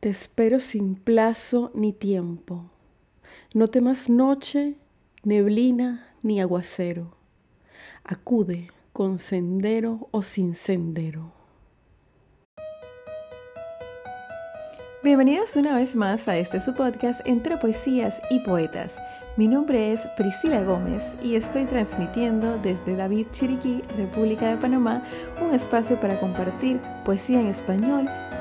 Te espero sin plazo ni tiempo. No temas noche, neblina ni aguacero. Acude con sendero o sin sendero. Bienvenidos una vez más a este su podcast entre poesías y poetas. Mi nombre es Priscila Gómez y estoy transmitiendo desde David Chiriquí, República de Panamá, un espacio para compartir poesía en español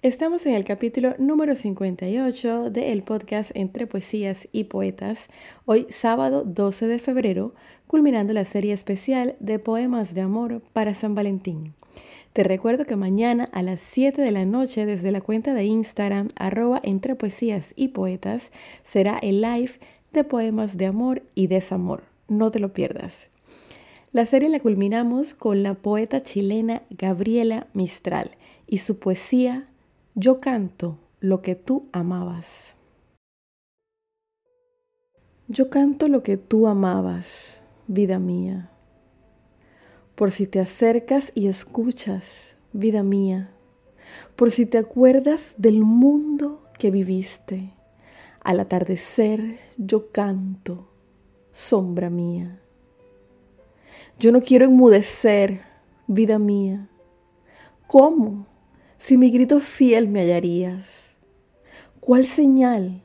Estamos en el capítulo número 58 del podcast Entre Poesías y Poetas, hoy sábado 12 de febrero, culminando la serie especial de poemas de amor para San Valentín. Te recuerdo que mañana a las 7 de la noche desde la cuenta de Instagram arroba entre poesías y poetas será el live de poemas de amor y desamor. No te lo pierdas. La serie la culminamos con la poeta chilena Gabriela Mistral y su poesía yo canto lo que tú amabas. Yo canto lo que tú amabas, vida mía. Por si te acercas y escuchas, vida mía. Por si te acuerdas del mundo que viviste. Al atardecer yo canto, sombra mía. Yo no quiero enmudecer, vida mía. ¿Cómo? Si mi grito fiel me hallarías, ¿cuál señal,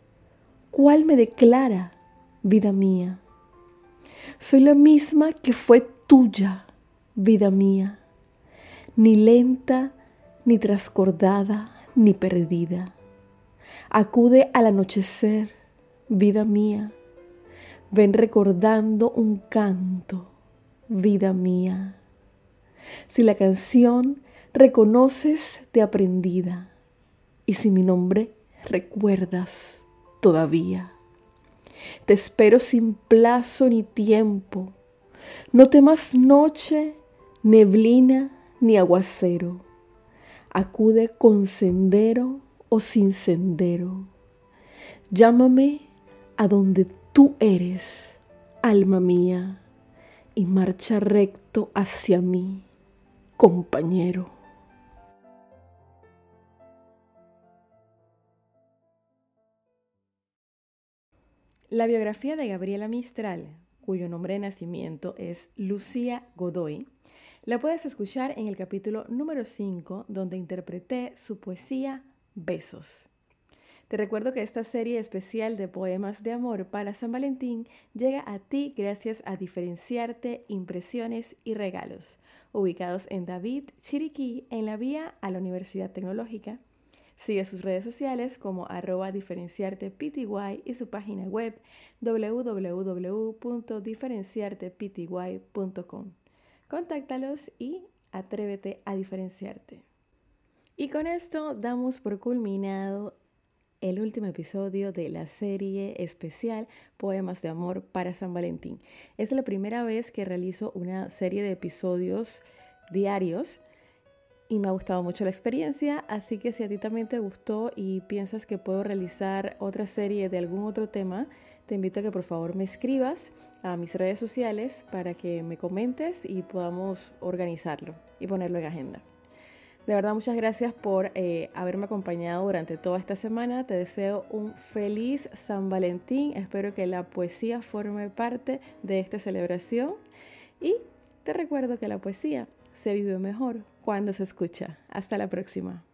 cuál me declara, vida mía? Soy la misma que fue tuya, vida mía, ni lenta, ni trascordada, ni perdida. Acude al anochecer, vida mía, ven recordando un canto, vida mía. Si la canción reconoces de aprendida y si mi nombre recuerdas todavía. Te espero sin plazo ni tiempo. No temas noche, neblina ni aguacero. Acude con sendero o sin sendero. Llámame a donde tú eres, alma mía, y marcha recto hacia mí, compañero. La biografía de Gabriela Mistral, cuyo nombre de nacimiento es Lucía Godoy, la puedes escuchar en el capítulo número 5, donde interpreté su poesía Besos. Te recuerdo que esta serie especial de poemas de amor para San Valentín llega a ti gracias a Diferenciarte, Impresiones y Regalos, ubicados en David, Chiriquí, en la vía a la Universidad Tecnológica Sigue sus redes sociales como arroba diferenciartepty y su página web www.diferenciartepty.com. Contáctalos y atrévete a diferenciarte. Y con esto damos por culminado el último episodio de la serie especial Poemas de Amor para San Valentín. Es la primera vez que realizo una serie de episodios diarios y me ha gustado mucho la experiencia, así que si a ti también te gustó y piensas que puedo realizar otra serie de algún otro tema, te invito a que por favor me escribas a mis redes sociales para que me comentes y podamos organizarlo y ponerlo en agenda. De verdad, muchas gracias por eh, haberme acompañado durante toda esta semana. Te deseo un feliz San Valentín. Espero que la poesía forme parte de esta celebración. Y te recuerdo que la poesía se vive mejor cuando se escucha. Hasta la próxima.